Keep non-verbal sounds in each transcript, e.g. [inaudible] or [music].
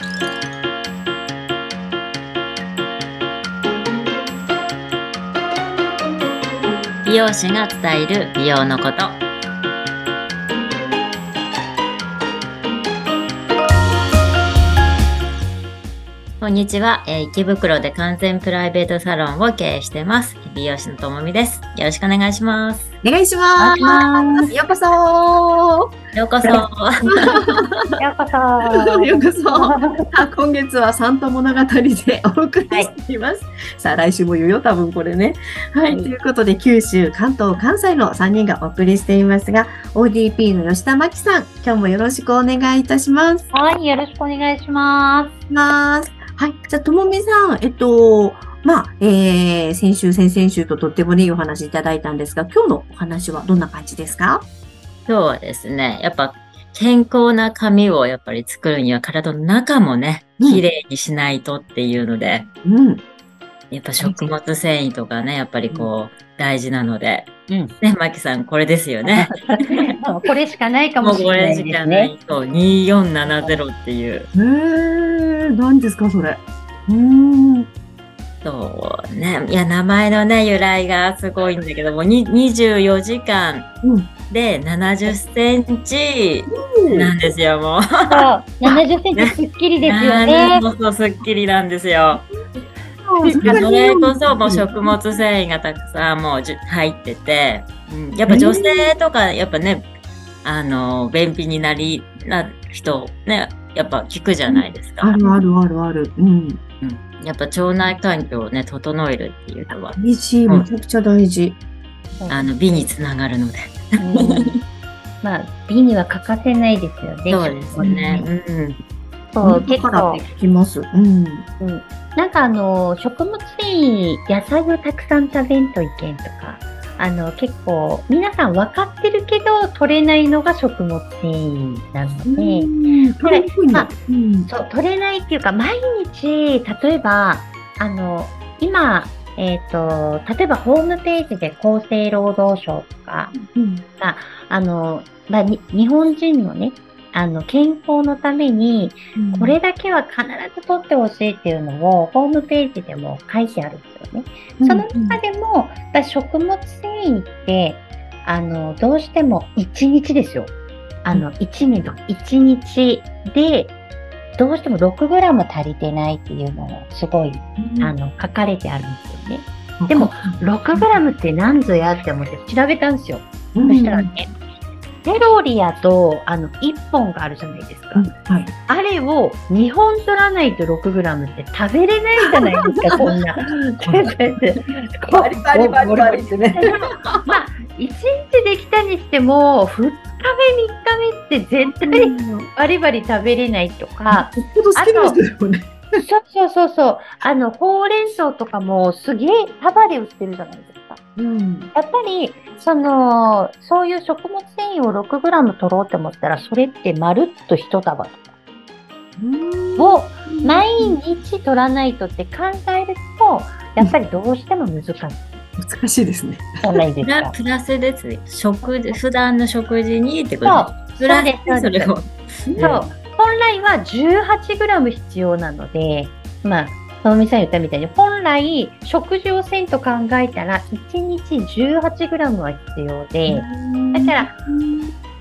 美容師が伝える美容のこと。こんにちは、えー池袋で完全プライベートサロンを経営してます。美容師のともみです。よろしくお願いしますお願いします。ようこそようこそ [laughs] ようこそ。ようこそさあ今月はサンタ物語でお送りしています。さあ、来週も言うよ、多分これね。はい、はいということで、九州、関東、関西の3人がお送りしていますが、ODP の吉田真希さん、今日もよろしくお願いいたします。はい、よろしくお願いします。ます。はい。じゃあ、ともみさん、えっと、まあ、えー、先週、先々週ととってもねいいお話いただいたんですが、今日のお話はどんな感じですか？今日はですねやっぱ健康な髪をやっぱり作るには体の中もねうん綺麗にしないとっていうので、うん。やっぱ食物繊維とかね、やっぱりこう、大事なので。うんね、マキさん、これですよね。[laughs] これしかないかももしれなうこれしいですね。かない。そう、2470っていう。へー、何ですか、それ。うーん。そうね。いや、名前のね、由来がすごいんだけども、に24時間うん。で70センチなんですよ、もう。そう、70センチすっきりですよね。そうそう、すっきりなんですよ。それこそもう食物繊維がたくさんもう入ってて、うん、やっぱ女性とかやっぱね、あの、便秘になり、な人ね、やっぱ聞くじゃないですか。あるあるあるある。うん。うん、やっぱ腸内環境をね、整えるっていうのは、大事、めちゃくちゃ大事。あの、美につながるので。うんまあ、美には欠かせないですよね。そうですね。うん。そう、結構聞きます。うん。うんなんかあの、食物繊維、野菜をたくさん食べんといけんとか、あの、結構、皆さん分かってるけど、取れないのが食物繊維なので、うん。これ、まあうん。そう、取れないっていうか、毎日、例えば、あの、今、えっ、と、例えばホームページで厚生労働省とか、うん。あの、まあ、に日本人のね、あの、健康のために、これだけは必ず取ってほしいっていうのを、ホームページでも書いてあるんですよね。うん、その中でも、食物繊維って、あの、どうしても1日ですよ。あの、1日の1日で、どうしても 6g 足りてないっていうのをすごい、うん、あの、書かれてあるんですよね。でも、6g って何ぞやって思って調べたんですよ。うん、そしたらね、セロリやと、あの、1本があるじゃないですか。うん、はい。あれを2本取らないと 6g って食べれないじゃないですか、そんな。バリバリバリバリってね。まあ、1日できたにしても、2日目、3日目って絶対バリバリ食べれないとか、よっぽど好きな人だよね。そうそうそうそう、あの、ほうれん草とかもすげえ束で売ってるじゃないですか。うん。やっぱり、その、そういう食物繊維を 6g 取ろうと思ったら、それってまるっと1束とかを毎日取らないとって考えると、やっぱりどうしても難しい難しいですね。プラか。プラスですね。食事、普段の食事にってこそうと。プラスそれを。そう。本来は 18g 必要なので、まあ、ともみさん言ったみたいに、本来食事をせんと考えたら、1日 18g は必要で、だから、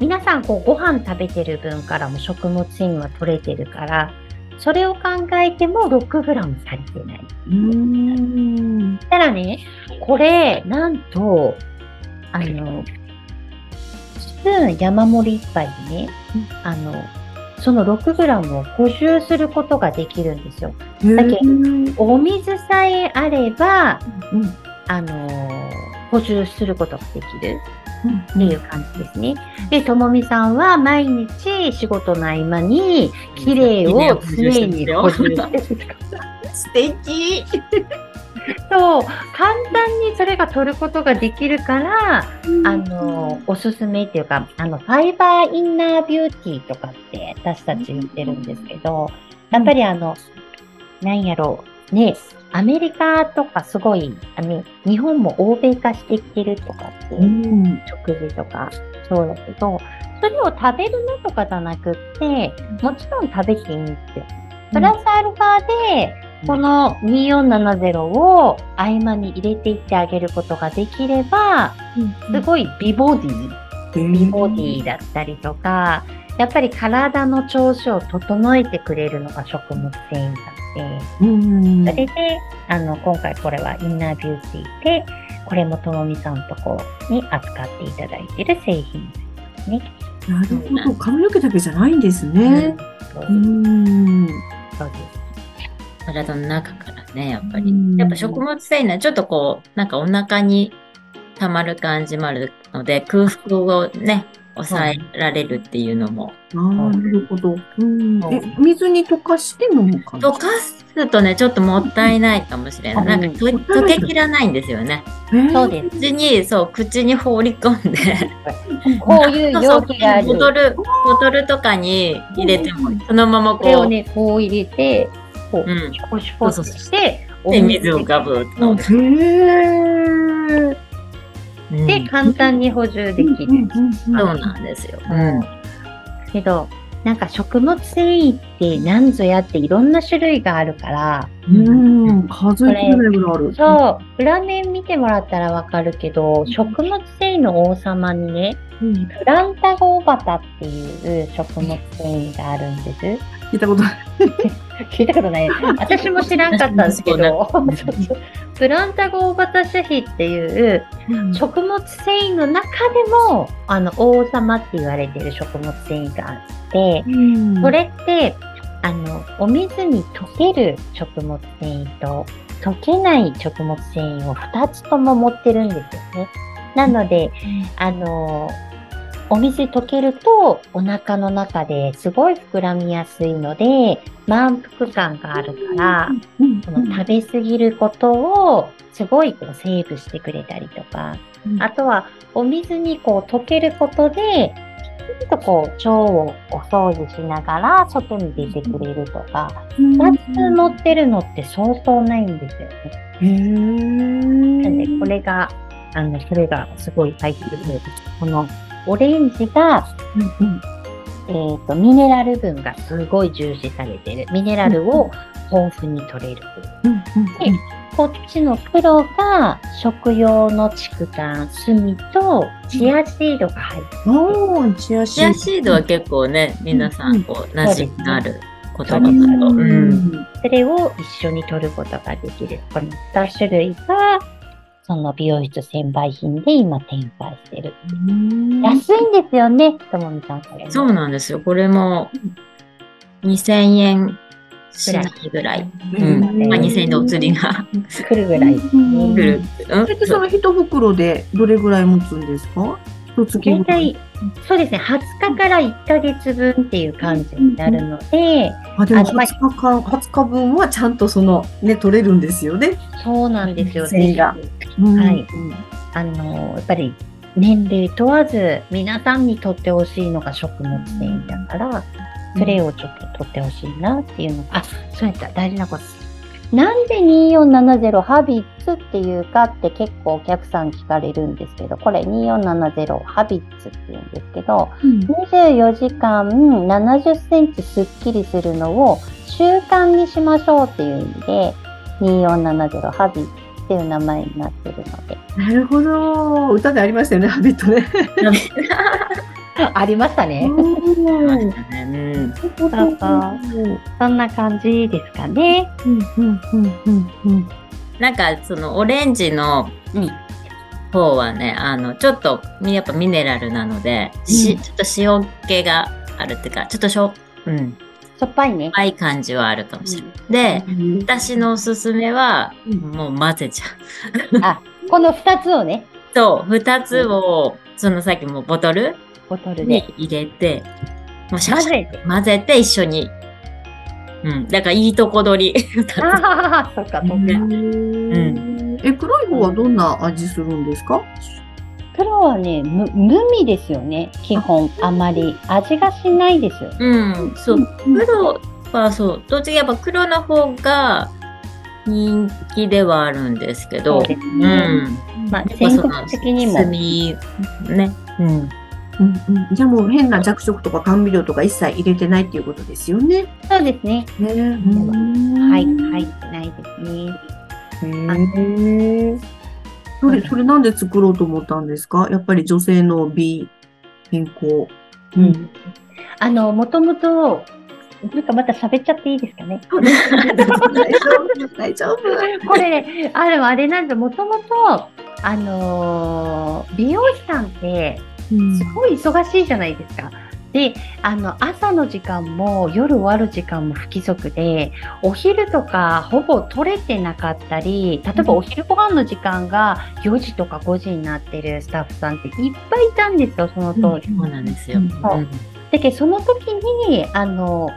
皆さんこうご飯食べてる分からも食物繊維は取れてるから、それを考えても 6g 足りてない。うん。たらね、これ、なんと、あの、スプーン山盛り一杯でね、あの、その 6g を補充することができるんですよ。だけうん。お水さえあれば、うんあの補充することができるっていう感じですね。で、ともみさんは毎日仕事の合間に、綺麗を常に補充してる。素敵。そう、簡単にそれが取ることができるから、あの、おすすめっていうか、あの、ファイバーインナービューティーとかって私たち言ってるんですけど、やっぱりあの、なんやろう、ね、アメリカとかすごい、あの、日本も欧米化してきてるとかって、うん。食事とか、そうだけど、それを食べるのとかじゃなくって、もちろん食べていいんですよ。プラスアルファで、この2470を合間に入れていってあげることができれば、すごい美ボディ、美ボディだったりとか、やっぱり体の調子を整えてくれるのが食物繊維なので、うんそれで、あの、今回これはインナービューティーで、これもともみさんとこに扱っていただいている製品ですね。なるほど。髪の毛だけじゃないんですね。うん。そうです。体の中からね、やっぱりうん。やっぱ食物繊維はちょっとこう、なんかお腹に溜まる感じもあるので、空腹をね、抑えられるっていうのも。なるほど。水に溶かして飲むかな溶かすとね、ちょっともったいないかもしれない。なんか溶けきらないんですよね。そうです。口に、そう、口に放り込んで。こういう容器がある。ボトル、ボトルとかに入れても、そのままこう、これをね、こう入れて、こう、うんシュポシュポってして、で、水をガブッとで。簡単に補充できる。そうなんですよ。うん。けど、なんか食物繊維って何ぞやっていろんな種類があるから、うん。数えきれないぐらいある。そう、裏面見てもらったらわかるけど、食物繊維の王様にね、うん。プランタゴーバタっていう食物繊維があるんです。聞いたことない。[laughs] 聞いたことない。[laughs] 私も知らんかったんですけど、[laughs] プランタゴーバタ種比っていう食物繊維の中でも、あの、王様って言われている食物繊維があって、うん。それって、あの、お水に溶ける食物繊維と、溶けない食物繊維を2つとも持ってるんですよね。なので、あの、お水に溶けるとお腹の中ですごい膨らみやすいので、満腹感があるから、うんその食べ過ぎることをすごいこうセーブしてくれたりとか、うん。あとはお水にこう溶けることで、きちんとこう腸をお掃除しながら外に出てくれるとか、2つ持ってるのって相当ないんですよね。なんでこれが、あの、それがすごい入ってくる。このオレンジが、うんうんえっ、と、ミネラル分がすごい重視されてる。ミネラルを豊富に取れる。うんうんこっちの黒が食用の竹炭、炭とチアシードが入ってる。おー、チアシチアシードは結構ね、皆さん、こう、馴染みのある言葉だと。そうん。それを一緒に取ることができる。この2種類が、その美容室専売品で今展開してる。安いんですよね、ともみさん、これも。そうなんですよ。これも、2000円しないぐらい。うん。まあ、2000円でお釣りが来るぐらい。来る。うんそれその一袋でどれぐらい持つんですか？一月大。体、そうですね、20日から1ヶ月分っていう感じになるので、あ、でもあのまあ20日間、20日分はちゃんとその、ね、取れるんですよね。そうなんですよ。繊維がぜひうんはい。あの、やっぱり年齢問わず皆さんにとってほしいのが食物繊維だから、それをちょっと取ってほしいなっていうのが、あ、そうやった、大事なこと。なんで2470ハビッツっていうかって結構お客さん聞かれるんですけど、これ2470ハビッツって言うんですけど、うん24時間70センチスッキリするのを習慣にしましょうっていう意味で、2470ハビッツっていう名前になってるので。なるほど。歌でありましたよね、ハビットね。ありましたね。うんうん。そんな感じですかね。うんうんうんうんなんか、その、オレンジのうん方はね、あの、ちょっと、やっぱミネラルなので、しうんちょっと塩気があるっていうか、ちょっとしょ、うん、しょっぱいね。甘い感じはあるかもしれない。で、うん私のおすすめは、うんもう混ぜちゃう。あ、この二つをね、そう、二つを、そのさっきもボトルボトルにで入れて、もうシャキシャキ混ぜて。混ぜて一緒に。うん。だからいいとこ取り。ああ、そっか、そっか。うんえ、黒い方はどんな味するんですか？黒はね、む無味ですよね。基本、あまり味がしないですよ。うん。そう。黒はそう。どっちかやっぱ黒の方が人気ではあるんですけど。そうですうね。ん。まあ、全国的にも。炭ね。うん。うんうん。じゃあもう変な弱色とか甘味料とか一切入れてないっていうことですよね。そうですね。ねはい、入ってないですね。へえ。それ、それなんで作ろうと思ったんですか？やっぱり女性の美、健康。うん。あの、もともと、なんかまた喋っちゃっていいですかね？大丈夫、大丈夫。これ、あれ、あれなんで、もともと、あのー美容師さんって、うんすごい忙しいじゃないですか。で、あの、朝の時間も夜終わる時間も不規則で、お昼とかほぼ取れてなかったり、例えばお昼ご飯の時間が4時とか5時になってるスタッフさんっていっぱいいたんですよ、その当時。そうなんですよ。うんだけど、その時に、あの、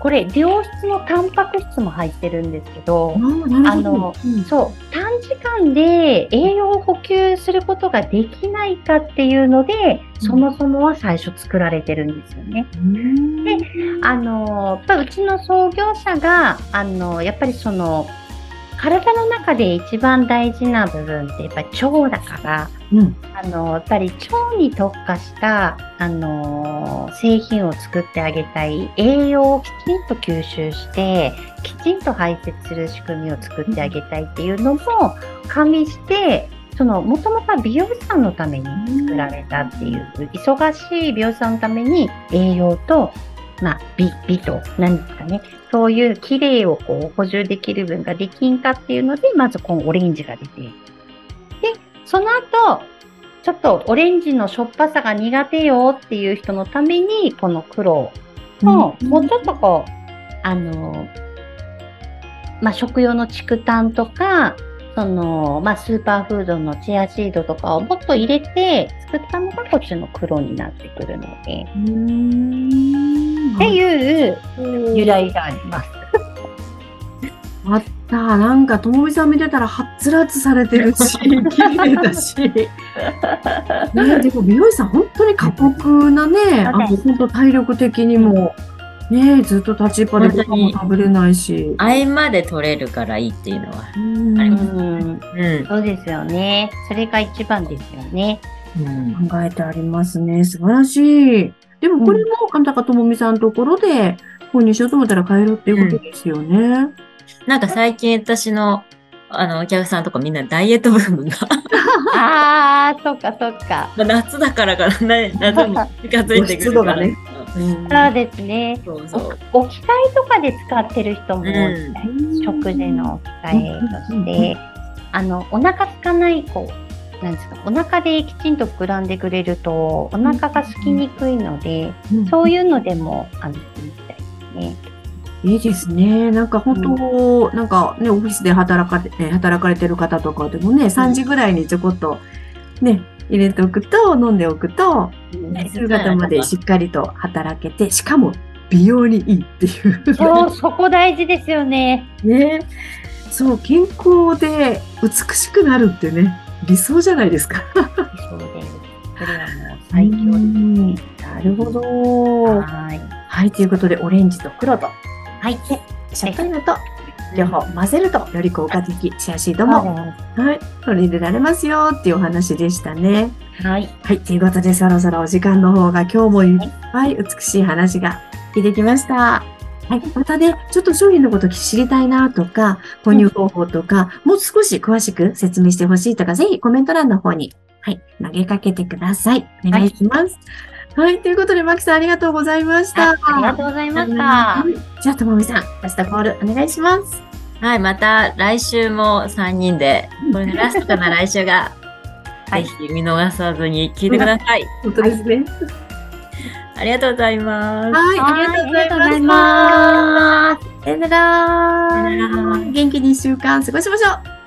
これ、良質のタンパク質も入ってるんですけど、あなるほど。うんそう、短時間で栄養を補給することができないかっていうので、そもそもは最初作られてるんですよね。うんであの、やっぱうちの創業者が、あの、やっぱりその、体の中で一番大事な部分ってやっぱり腸だから、うん。あの、やっぱり腸に特化した、あの、製品を作ってあげたい、栄養をきちんと吸収して、きちんと排泄する仕組みを作ってあげたいっていうのも加味して、その、もともとは美容師さんのために作られたっていう、忙しい美容師さんのために栄養と、まあ、美、美と、何ですかね、そういう綺麗をこう補充できる分ができんかっていうので、まずこのオレンジが出て、で、その後、ちょっとオレンジのしょっぱさが苦手よっていう人のために、この黒と、うん。もうちょっとこう、あの、まあ、食用の竹炭とか、その、まあ、スーパーフードのチアシードとかをもっと入れて作ったのがこっちの黒になってくるので、うんっていう由来があります。あった。なんか、ともみさん見てたら、はっつらつされてるし、綺麗だし。[laughs] ね、でも美容師さん、本当に過酷なね、あの、本当体力的にも、ね、ずっと立ちっぱでご飯も食べれないし。合間で取れるからいいっていうのは。うんありまうん、うん。そうですよね。それが一番ですよね。うん考えてありますね。素晴らしい。でもこれも、あんたかともみさんのところで購入しようと思ったら買えるっていうことですよね。なんか最近私の、あの、お客さんとかみんなダイエットブームが、[laughs] ああ、そっかそっか。まあ夏だからかな、ね夏に近づいてくるから。湿度がねうんそうですね。そうそう。お置き換えとかで使ってる人も多いみたいです、うん食事の置き換えとうんして、あの、お腹空かない、こう、なんですか、お腹できちんと膨らんでくれると、お腹が空きにくいので、そういうのでも、あの、いいみたいですね。いいですね。なんか本当、なんかね、オフィスで働かれ、え働かれてる方とかでもね、3時ぐらいにちょこっとね、入れておくと、飲んでおくと、夕方までしっかりと働けて、しかも美容にいいっていう。そう、そこ大事ですよね。ね。そう、健康で美しくなるってね、理想じゃないですか。そうです。それはもう最強ですね。なるほど。はい。はい、ということで、オレンジと黒と、はい。シャトルと、両方混ぜると、より効果的、シアシードも、はい、取り入れられますよっていうお話でしたね。はい。はい、ということで、そろそろお時間の方が今日もいっぱい美しい話が聞いてきました。はい、またね、ちょっと商品のこと知りたいなとか、購入方法とか、もう少し詳しく説明してほしいとか、ぜひコメント欄の方に、はい、投げかけてください。お願いします。はい、ということで、マキさんありがとうございました。あありがとうございました。はいじゃあ、ともみさん、ラストコールお願いします。はい、また来週も3人で、これがラストかな、来週が。はいぜひ見逃さずに聞いてください。本当ですね。ありがとうございます。はい、ありがとうございました。さよなら。元気に一週間過ごしましょう。はい。